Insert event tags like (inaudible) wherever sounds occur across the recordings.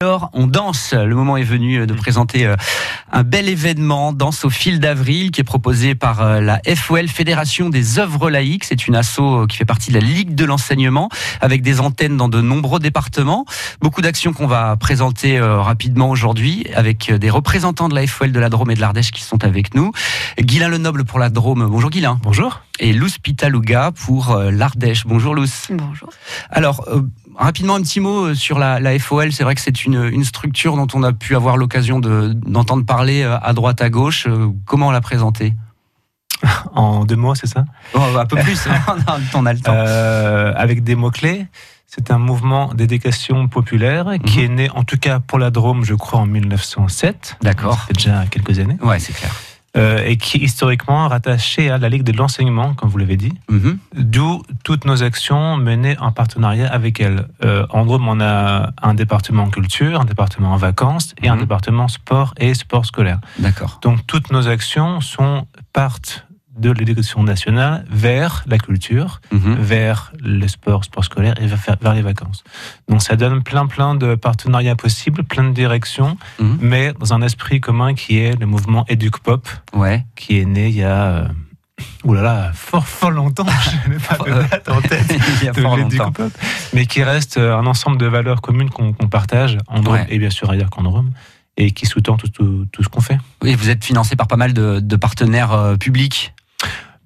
Alors, on danse. Le moment est venu de présenter euh, un bel événement, Danse au fil d'avril, qui est proposé par euh, la FOL, Fédération des œuvres laïques. C'est une asso euh, qui fait partie de la Ligue de l'enseignement, avec des antennes dans de nombreux départements. Beaucoup d'actions qu'on va présenter rapidement aujourd'hui, avec des représentants de la FOL de la Drôme et de l'Ardèche qui sont avec nous. Guilain Lenoble pour la Drôme. Bonjour Guilain. Bonjour. Et Lous Pitalouga pour l'Ardèche. Bonjour Lous. Bonjour. Alors, Rapidement, un petit mot euh, sur la, FOL. C'est vrai que c'est une, structure dont on a pu avoir l'occasion d'entendre parler euh, à droite, à gauche. Euh, comment la présenter (laughs) En deux mots, c'est ça? Oh, Un peu plus, hein. (laughs) on a le temps. avec des mots-clés. C'est un mouvement d'éducation populaire qui mhm. est né, en tout cas pour la Drôme, je crois, en 1907. D'accord. C'est déjà quelques années. Ouais, c'est clair. Euh, et qui est historiquement rattaché à la Ligue de l'enseignement, comme vous l'avez dit, mhm. d'où toutes nos actions menées en partenariat avec elle. Euh, en Drôme, on a un département culture, un département vacances et un mhm. département sport et sport scolaire. D'accord. Donc toutes nos actions sont partent de l'éducation nationale vers la culture, mhm. vers le sport, sport scolaire et vers, les vacances. Donc ça donne plein plein de partenariats possibles, plein de directions, mhm. mais dans un esprit commun qui est le mouvement Educ Pop, ouais. qui est né il y a euh, Ouh là là, fort fort longtemps, (laughs) je n'ai pas de date en tête (laughs) de Pop, mais qui reste euh, un ensemble de valeurs communes qu'on partage en Drôme et bien sûr ailleurs qu'en Drôme et qui sous-tend tout, tout, ce qu'on fait. Oui, vous êtes financé par pas mal de, de partenaires euh, publics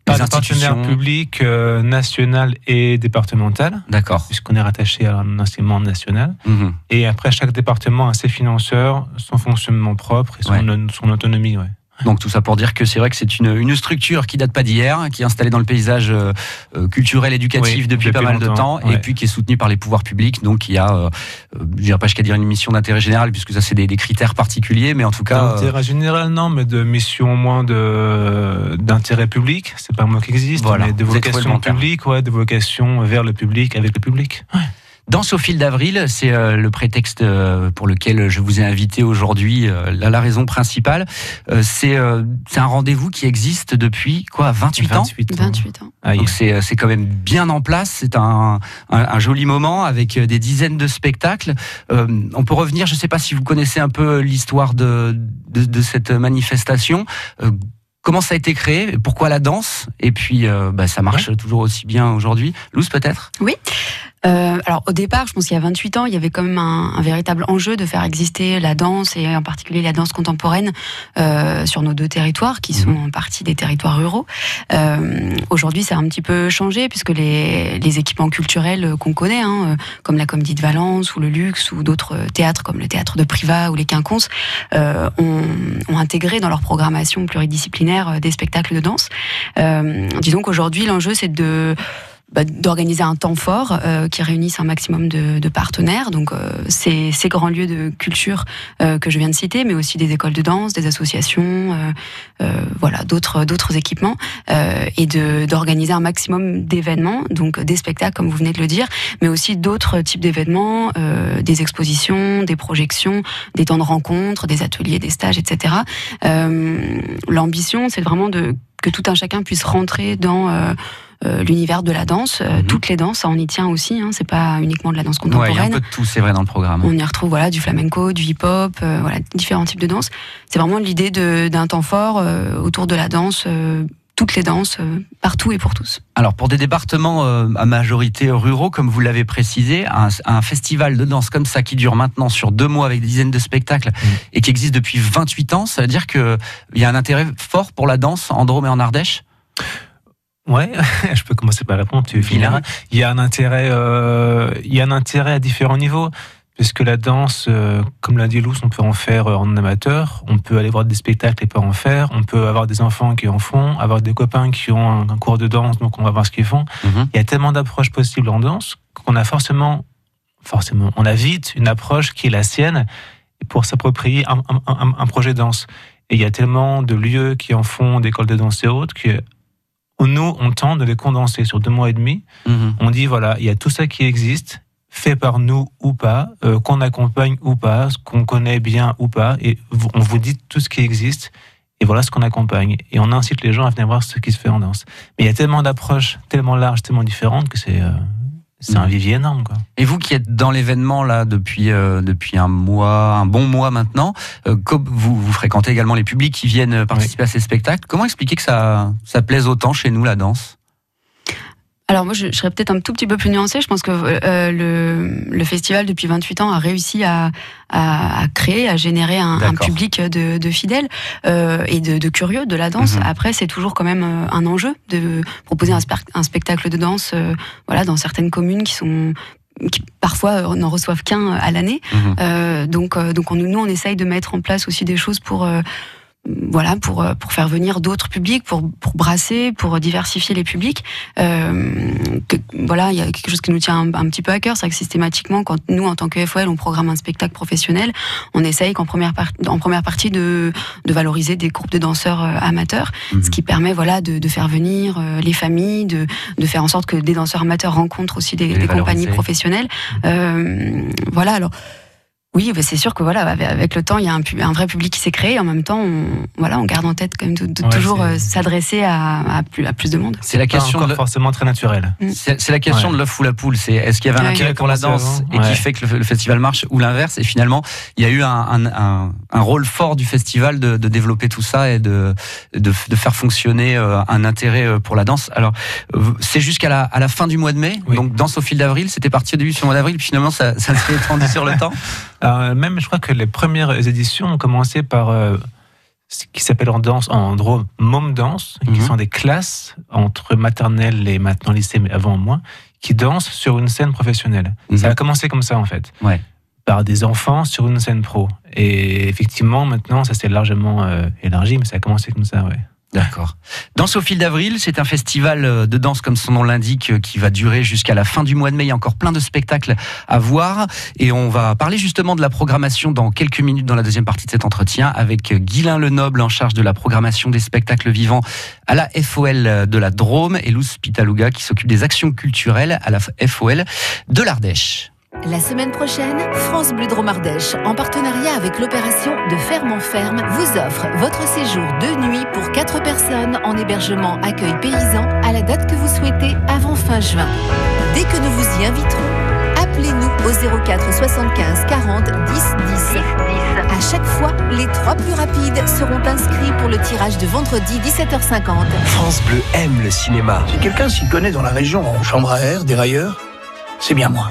pas de partenaires publics euh, national et départemental. D'accord. Puisqu'on est rattaché à un enseignement national. Mhm. Et après, chaque département a ses financeurs, son fonctionnement propre et son, son autonomie. Ouais. Donc tout ça pour dire que c'est vrai que c'est une, une, structure qui date pas d'hier, qui est installée dans le paysage euh, euh, culturel éducatif depuis, pas mal de temps, et puis qui est soutenue par les pouvoirs publics. Donc il y a, euh, je dirais pas jusqu'à dire une mission d'intérêt général, puisque ça c'est des, des, critères particuliers, mais en tout cas. D'intérêt général non, mais de mission au moins de d'intérêt public. C'est pas un mot qui existe, voilà. mais de vocation publique, ouais, de vocation vers le public, avec le public. Ouais. Danse au fil d'avril, c'est euh, le prétexte euh, pour lequel je vous ai invité aujourd'hui, euh, la, raison principale. c'est un rendez-vous qui existe depuis quoi 28, ans? 28 ans. Ah, Donc c'est quand même bien en place, c'est un, un, joli moment avec des dizaines de spectacles. on peut revenir, je ne sais pas si vous connaissez un peu l'histoire de, de, de, cette manifestation comment ça a été créé, pourquoi la danse, et puis bah, ça marche toujours aussi bien aujourd'hui. Luz peut-être? Oui. Euh, alors au départ, je pense qu'il y a 28 ans, il y avait quand même un, un, véritable enjeu de faire exister la danse et en particulier la danse contemporaine euh, sur nos deux territoires qui sont mhm. en partie des territoires ruraux. Euh, Aujourd'hui, ça a un petit peu changé puisque les, les équipements culturels qu'on connaît, hein, euh, comme la Comédie de Valence ou le Luxe ou d'autres théâtres comme le théâtre de Privas ou les Quinconces, euh, ont, ont, intégré dans leur programmation pluridisciplinaire euh, des spectacles de danse. disons qu'aujourd'hui, l'enjeu c'est de bah, d'organiser un temps fort euh, qui réunisse un maximum de, de partenaires. Donc, euh, ces, ces, grands lieux de culture euh, que je viens de citer, mais aussi des écoles de danse, des associations, euh, euh, voilà, d'autres d'autres équipements, et d'organiser un maximum d'événements, donc des spectacles comme vous venez de le dire, mais aussi d'autres types d'événements, des expositions, des projections, des temps de rencontre, des ateliers, des stages, etc. L'ambition, c'est vraiment de que tout un chacun puisse rentrer dans euh, l'univers de la danse, euh, mhm. toutes les danses, on y tient aussi. Hein, c'est pas uniquement de la danse contemporaine. il y a un peu de tout, c'est vrai dans le programme. On y retrouve voilà du flamenco, du hip-hop, euh, voilà différents types de danse. C'est vraiment l'idée d'un temps fort autour de la danse toutes les danses, partout et pour tous. Alors pour des départements à majorité ruraux, comme vous l'avez précisé, un, festival de danse comme ça qui dure maintenant sur deux mois avec des dizaines de spectacles mhm. et qui existe depuis 28 ans, ça veut dire qu'il y a un intérêt fort pour la danse en Drôme et en Ardèche? Ouais, (laughs) je peux commencer par répondre. Tu Il y a un intérêt, euh, il y a un intérêt à différents niveaux. Puisque la danse, euh, comme l'a dit Lous, on peut en faire euh, en amateur, on peut aller voir des spectacles et pas en faire, on peut avoir des enfants qui en font, avoir des copains qui ont un, cours de danse, donc on va voir ce qu'ils font. Mhm. Il y a tellement d'approches possibles en danse qu'on a forcément, forcément, on a vite une approche qui est la sienne pour s'approprier un, un, un, projet de danse. Et il y a tellement de lieux qui en font, d'écoles de danse et autres, que nous, on tente de les condenser sur deux mois et demi. Mhm. On dit, voilà, il y a tout ça qui existe, fait par nous ou pas, euh, qu'on accompagne ou pas, qu'on connaît bien ou pas, et on vous dit tout ce qui existe, et voilà ce qu'on accompagne. Et on incite les gens à venir voir ce qui se fait en danse. Mais il y a tellement d'approches, tellement larges, tellement différentes, que c'est... Euh, c'est un vivier énorme. Quoi. Et vous qui êtes dans l'événement là depuis depuis un mois, un bon mois maintenant, vous, vous fréquentez également les publics qui viennent participer à ces spectacles. Comment expliquer que ça ça plaise autant chez nous la danse? Alors moi, je, serais peut-être un tout petit peu plus nuancée. Je pense que euh, le, le, festival, depuis 28 ans, a réussi à, à, créer, à générer un, un public de, de fidèles euh, et de, de, curieux de la danse. Mhm. Après, c'est toujours quand même euh, un enjeu de proposer un, un spectacle de danse euh, voilà, dans certaines communes qui sont qui parfois n'en reçoivent qu'un à l'année. Mhm. Euh, donc, donc on, nous, on essaye de mettre en place aussi des choses pour voilà pour euh, pour faire venir d'autres publics pour pour brasser pour diversifier les publics. Euh, que, voilà il y a quelque chose qui nous tient un, petit peu à cœur c'est que systématiquement quand nous en tant que FOL on programme un spectacle professionnel on essaye qu'en première partie en première partie de de valoriser des groupes de danseurs euh, amateurs mhm. ce qui permet voilà de, de faire venir euh, les familles de de faire en sorte que des danseurs amateurs rencontrent aussi des, des compagnies professionnelles. Euh, voilà alors oui, bah, c'est sûr que voilà, avec le temps, il y a un, un vrai public qui s'est créé. En même temps, on, voilà, on garde en tête quand même de, toujours euh, s'adresser à, à, plus, à plus de monde. C'est la question de... forcément très naturelle. Mm. C'est la question de l'œuf ou la poule. C'est est-ce qu'il y avait un intérêt pour la danse et qui fait que le, festival marche ou l'inverse Et finalement, il y a eu un, un, un rôle fort du festival de, de, développer tout ça et de, de, faire fonctionner euh, un intérêt euh, pour la danse. Alors, c'est jusqu'à la, à la fin du mois de mai. Donc, danse au fil d'avril, c'était parti au début sur le mois d'avril, finalement, ça, ça s'est étendu sur le temps. (laughs) Euh, même, je crois que les premières éditions ont commencé par euh, ce qui s'appelle en danse, en drôme, mom dance, qui mhm. sont des classes entre maternelle et maintenant lycée, mais avant moins, qui dansent sur une scène professionnelle. Mhm. Ça a commencé comme ça, en fait. Ouais. Par des enfants sur une scène pro. Et effectivement, maintenant, ça s'est largement euh, élargi, mais ça a commencé comme ça, ouais. D'accord. Danse au fil d'avril, c'est un festival euh, de danse comme son nom l'indique euh, qui va durer jusqu'à la fin du mois de mai. Il y a encore plein de spectacles à voir et on va parler justement de la programmation dans quelques minutes dans la deuxième partie de cet entretien avec Guilain Lenoble en charge de la programmation des spectacles vivants à la FOL de la Drôme et Luz Pitaluga qui s'occupe des actions culturelles à la FOL de l'Ardèche. La semaine prochaine, France Bleu Dromardèche, en partenariat avec l'opération de Ferme en Ferme, vous offre votre séjour de nuit pour 4 personnes en hébergement accueil paysan à la date que vous souhaitez avant fin juin. Dès que nous vous y inviterons, appelez-nous au 04 75 40 10 10. À chaque fois, les trois plus rapides seront inscrits pour le tirage de vendredi 17h50. France Bleu aime le cinéma. Si quelqu'un s'y connaît dans la région en chambre à air, dérailleur, c'est bien moi.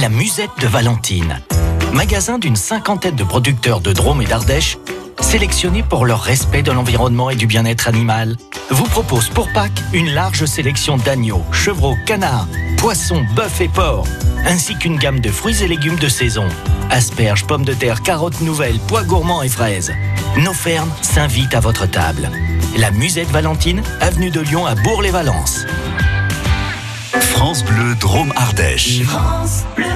La Musette de Valentine. Magasin d'une cinquantaine de producteurs de Drôme et d'Ardèche, sélectionnés pour leur respect de l'environnement et du bien-être animal, vous propose pour Pâques une large sélection d'agneaux, chevreaux, canards, poissons, bœufs et porcs, ainsi qu'une gamme de fruits et légumes de saison. Asperges, pommes de terre, carottes nouvelles, pois gourmands et fraises. Nos fermes s'invitent à votre table. La Musette Valentine, avenue de Lyon à Bourg-les-Valences. France Bleu Drôme Ardèche. France Bleu.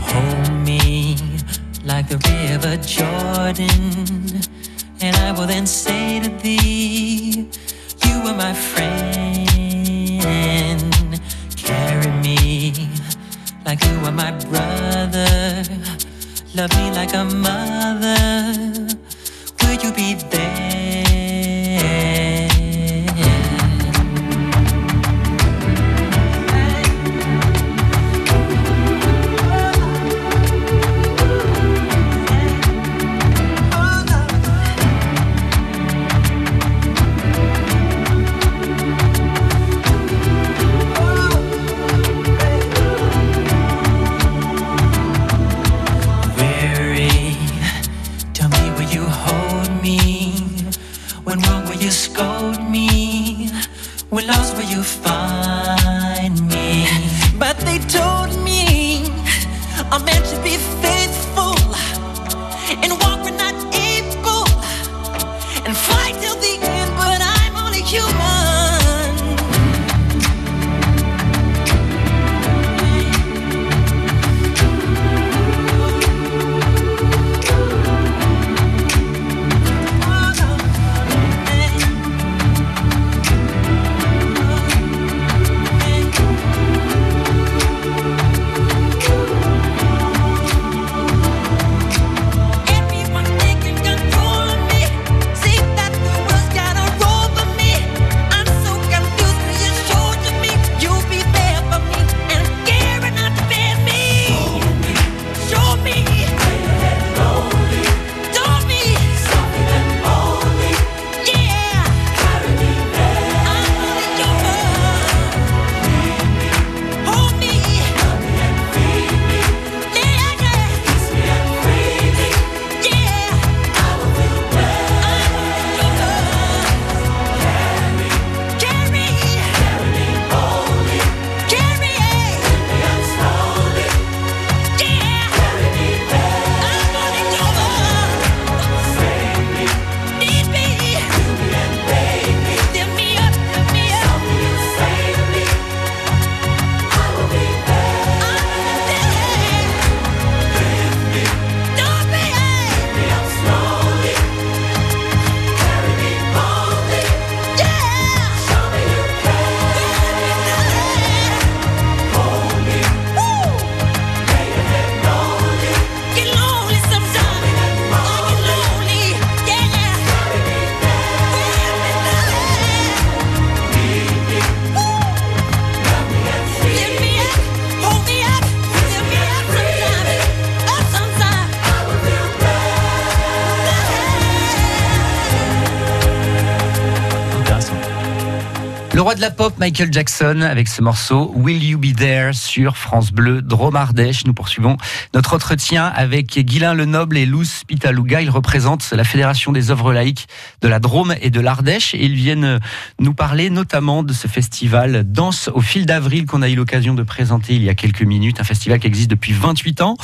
Hold me like the river Jordan, and I will then say to thee, You are my friend. Like you are my brother. Love me like a mother. Will you be there? De la pop, Michael Jackson, avec ce morceau Will You Be There sur France Bleu Drôme Ardèche. Nous poursuivons notre entretien avec Guilain Lenoble et Luz Pitaluga. Ils représentent la Fédération des œuvres laïques de la Drôme et de l'Ardèche et ils viennent nous parler notamment de ce festival Danse au fil d'avril qu'on a eu l'occasion de présenter il y a quelques minutes. Un festival qui existe depuis 28 ans,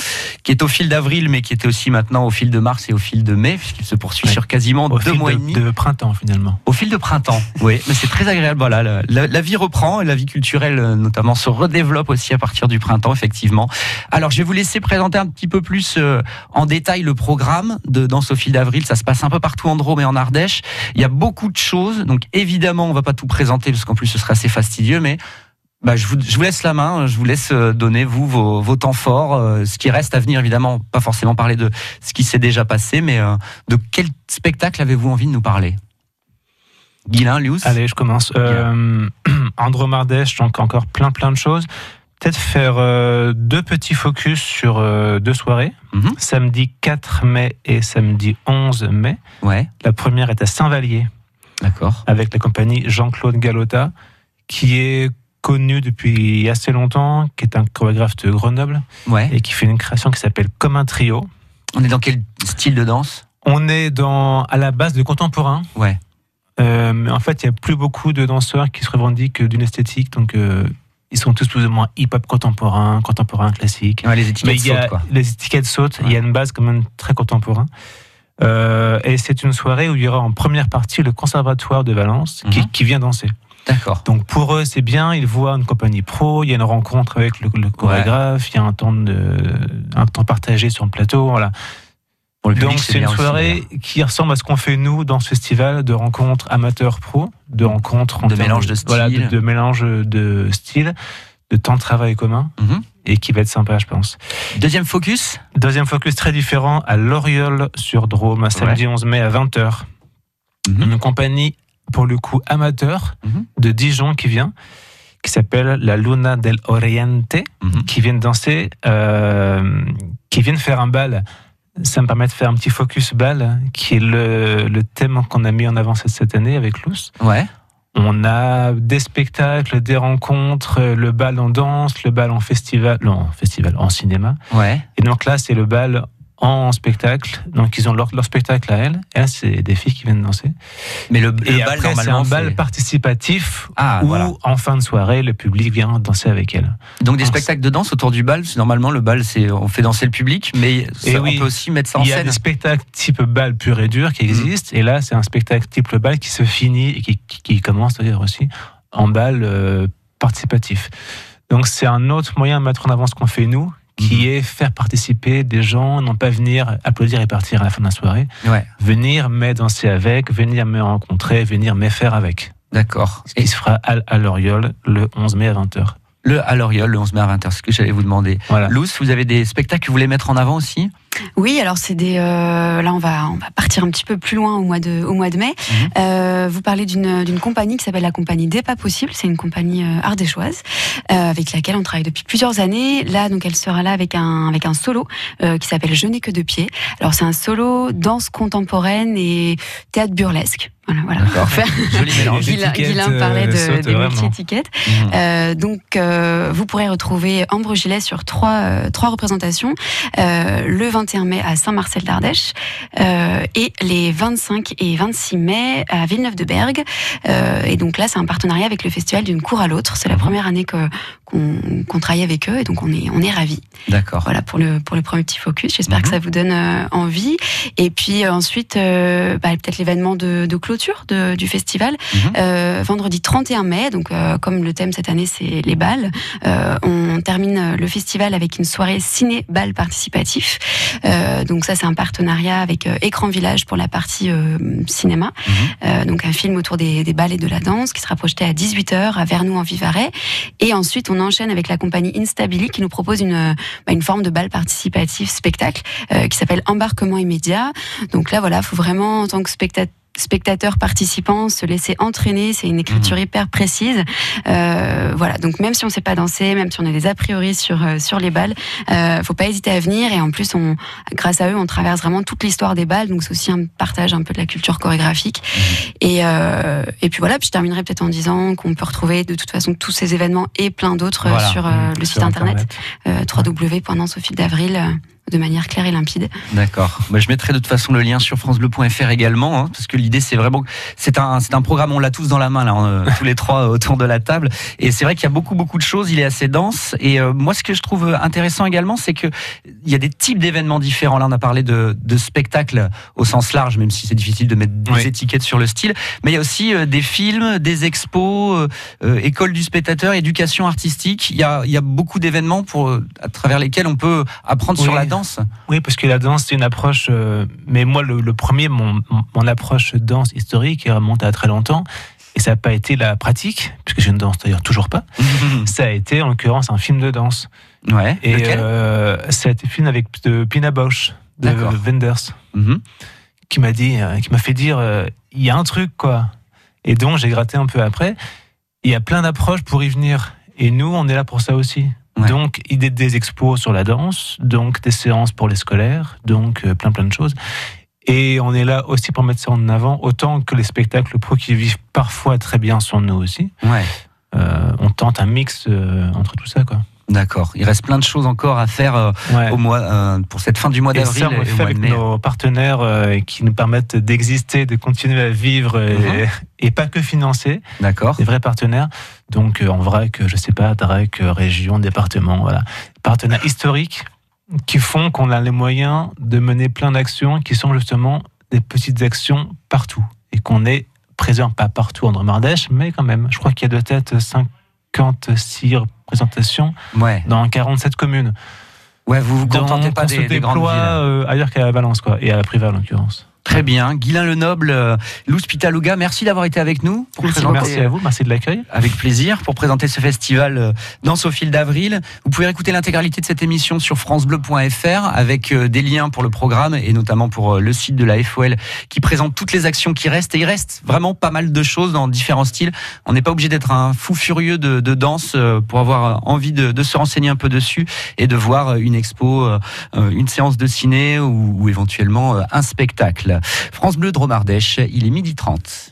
qui est au fil d'avril mais qui était aussi maintenant au fil de mars et au fil de mai puisqu'il se poursuit Ouais. sur quasiment Au deux mois de, et demi. de printemps finalement. Au fil de printemps, oui, mais c'est très agréable. Voilà, la- vie reprend et la vie culturelle, euh, notamment, se redéveloppe aussi à partir du printemps, effectivement. Alors, je vais vous laisser présenter un petit peu plus euh, en détail le programme de Danse au fil d'avril. Ça se passe un peu partout en Drôme et en Ardèche. Il y a beaucoup de choses, donc évidemment, on va pas tout présenter parce qu'en plus, ce serait assez fastidieux, mais. Bah, je, vous, laisse la main, je vous laisse euh, donner, vous, vos, temps forts, ce qui reste à venir, évidemment, pas forcément parler de ce qui s'est déjà passé, mais de quel spectacle avez-vous envie de nous parler? Guilain, Lius Allez, je commence. Euh, (clears throat) Andromardèche, donc encore plein plein de choses. Peut-être faire euh, deux petits focus sur euh, deux soirées. Mhm. Samedi 4 mai et samedi 11 mai. Ouais, La première est à Saint-Vallier d'accord. avec la compagnie Jean-Claude Galota, qui est connu depuis assez longtemps, qui est un chorégraphe de Grenoble Ouais. et qui fait une création qui s'appelle Comme un trio. On est dans quel style de danse? On est dans, à la base de contemporain. Ouais. Euh, mais en fait, il n'y a plus beaucoup de danseurs qui se revendiquent d'une esthétique. Donc, euh, ils sont tous plus ou moins hip-hop contemporain, contemporain classique. Ouais, les étiquettes a, sautent, quoi. les étiquettes sautent. Ouais. Il y a une base quand même très contemporain. Euh, et c'est une soirée où il y aura en première partie le Conservatoire de Valence qui, Mhm. qui vient danser. D'accord. Donc pour eux, c'est bien. Ils voient une compagnie pro. Il y a une rencontre avec le, le chorégraphe. Il y a un temps de, un temps partagé sur le plateau. Voilà. Pour le public, Donc c'est une aussi, soirée qui ressemble à ce qu'on fait nous dans ce festival de rencontres amateurs pro, de rencontres en De mélange de voilà, de, styles. de mélange de style, de temps de travail commun Mhm. et qui va être sympa, je pense. Deuxième focus? Deuxième focus très différent à L'Oriole sur Drôme, samedi 11 mai à 20h. Mhm. Une compagnie, pour le coup, amateur Mhm. de Dijon qui vient, qui s'appelle la Luna del Oriente, Mhm. qui viennent danser, euh, qui viennent faire un bal. Ça me permet de faire un petit focus bal, qui est le, le thème qu'on a mis en avant cette, cette année avec Luce. Ouais. On a des spectacles, des rencontres, le bal en danse, le bal en festival, non, en festival, en cinéma. Ouais. Et donc là, c'est le bal en spectacle. Donc ils ont leur, leur spectacle à elles. Là, c'est des filles qui viennent danser. Mais le, le Et bal, après, c'est normalement, un bal participatif Ah, où, voilà. en fin de soirée, le public vient danser avec elles. Donc des spectacles de danse autour du bal. Normalement, le bal, c'est on fait danser le public, mais ça, on peut aussi mettre ça en Il y a scène. des spectacles type bal pur et dur qui existent. Et là, c'est un spectacle type bal qui se finit et qui, qui- qui commence d'ailleurs aussi en bal euh, participatif. Donc c'est un autre moyen de mettre en avant ce qu'on fait nous, qui Mhm. est faire participer des gens, non pas venir applaudir et partir à la fin de la soirée, Ouais. venir mais danser avec, venir me rencontrer, venir me faire avec. D'accord. Ce qui se fera à, à l'Oriole le 11 mai à 20h. Le à l'Oriole, le 11 mai à 20h, c'est ce que j'allais vous demander. Voilà. Luce, vous avez des spectacles que vous voulez mettre en avant aussi? Oui, alors c'est des. euh, là, on va on va partir un petit peu plus loin au mois de au mois de mai. Mhm. Euh, vous parlez d'une d'une compagnie qui s'appelle la compagnie des pas possibles. C'est une compagnie euh, ardéchoise euh, avec laquelle on travaille depuis plusieurs années. Là, donc, elle sera là avec un avec un solo euh, qui s'appelle Je n'ai que deux pieds. Alors, c'est un solo danse contemporaine et théâtre burlesque. Voilà, voilà. Faire. Joli (laughs) mélange. Les Guilain, étiquettes, Guilain parlait de, euh, sautent des multi-étiquettes. Mhm. Euh, donc, euh, vous pourrez retrouver Ambre Gillet sur trois, euh, trois représentations. Euh, le 21 mai à Saint-Marcel d'Ardèche euh, et les 25 et 26 mai à Villeneuve-de-Bergue. Euh, et donc là, c'est un partenariat avec le festival d'une cour à l'autre. C'est la Mhm. première année que qu'on qu'on travaille avec eux et donc on est on est ravis. D'accord. Voilà pour le pour le premier petit focus. J'espère Mhm. que ça vous donne euh, envie. Et puis euh, ensuite, euh, bah, peut-être l'événement de, de clôture de- du festival. Mhm. Euh, vendredi 31 mai, donc euh, comme le thème cette année c'est les balles, euh, on termine le festival avec une soirée ciné-bal participatif. Euh, donc ça c'est un partenariat avec euh, Écran Village pour la partie euh, cinéma. Mhm. Euh, donc un film autour des, des balles et de la danse qui sera projeté à 18h à Vernou en Vivarais. Et ensuite on enchaîne avec la compagnie Instabili qui nous propose une, euh, bah, une forme de bal participatif spectacle euh, qui s'appelle Embarquement immédiat. Donc là voilà, faut vraiment en tant que spectateur spectateurs participants se laisser entraîner. C'est une écriture hyper précise. Euh, voilà. Donc même si on sait pas danser, même si on a des a priori sur euh, sur les balles, euh, faut pas hésiter à venir. Et en plus, on, grâce à eux, on traverse vraiment toute l'histoire des balles. Donc c'est aussi un partage un peu de la culture chorégraphique. Et euh, et puis voilà. Puis je terminerai peut-être en disant qu'on peut retrouver de toute façon tous ces événements et plein d'autres euh, Voilà. sur euh, Mmh, le sur site internet, d'avril. euh, de manière claire et limpide. D'accord. Bah, je mettrai de toute façon le lien sur francebleu.fr également, hein, parce que l'idée c'est vraiment, c'est un, c'est un programme, on l'a tous dans la main là, euh, tous les trois (laughs) autour de la table, et c'est vrai qu'il y a beaucoup beaucoup de choses. Il est assez dense, et euh, moi ce que je trouve intéressant également, c'est que il y a des types d'événements différents. Là, on a parlé de, de spectacles au sens large, même si c'est difficile de mettre des Oui. étiquettes sur le style, mais il y a aussi euh, des films, des expos, euh, euh, école du spectateur, éducation artistique. Il y a, il y a beaucoup d'événements pour à travers lesquels on peut apprendre sur la danse. Oui, parce que la danse, c'est une approche. euh, mais moi, le, le premier, mon, approche danse historique, remonte à très longtemps. Et ça n'a pas été la pratique, puisque je ne danse d'ailleurs toujours pas. (laughs) Ça a été, en l'occurrence, un film de danse. Ouais. Et Lequel euh, ça a été film avec de Pina Bausch, de. Wenders, Mhm. qui m'a dit, euh, qui m'a fait dire, euh, il y a un truc, quoi. Et donc, j'ai gratté un peu après. Il y a plein d'approches pour y venir. Et nous, on est là pour ça aussi. Ouais. Donc, idée des expos sur la danse, donc des séances pour les scolaires, donc euh, plein plein de choses. Et on est là aussi pour mettre ça en avant, autant que les spectacles pro qui vivent parfois très bien sur nous aussi. Ouais. Euh, on tente un mix euh, entre tout ça, quoi. D'accord. Il reste plein de choses encore à faire euh, Ouais. au mois, euh, pour cette fin du mois Et d'avril ça, on le et fait avec nos partenaires euh, qui nous permettent d'exister, de continuer à vivre et, Mhm. et pas que financer, D'accord. des vrais partenaires. Donc, en vrai, que je sais pas, DREC, région, département, voilà. Partenaires historiques qui font qu'on a les moyens de mener plein d'actions qui sont justement des petites actions partout et qu'on est présent, pas partout en Dromardèche, mais quand même. Je crois qu'il y a de tête 56 représentations Ouais. dans 47 communes. Ouais, vous vous contentez pas des, se des grandes villes. euh, ailleurs qu'à Valence, quoi, et à la Privée en l'occurrence. Très bien. Guylain Lenoble, euh, Luz Pitaluga, merci d'avoir été avec nous pour présenter. Merci à vous, merci de l'accueil. Avec plaisir pour présenter ce festival euh, Danse au fil d'avril. Vous pouvez écouter l'intégralité de cette émission sur francebleu.fr avec euh, des liens pour le programme et notamment pour le site de la FOL qui présente toutes les actions qui restent. Et il reste vraiment pas mal de choses dans différents styles. On n'est pas obligé d'être un fou furieux de, de danse pour avoir envie de, de se renseigner un peu dessus et de voir une expo, une séance de ciné ou, ou éventuellement un spectacle. France Bleu Dromardèche, il est midi 30.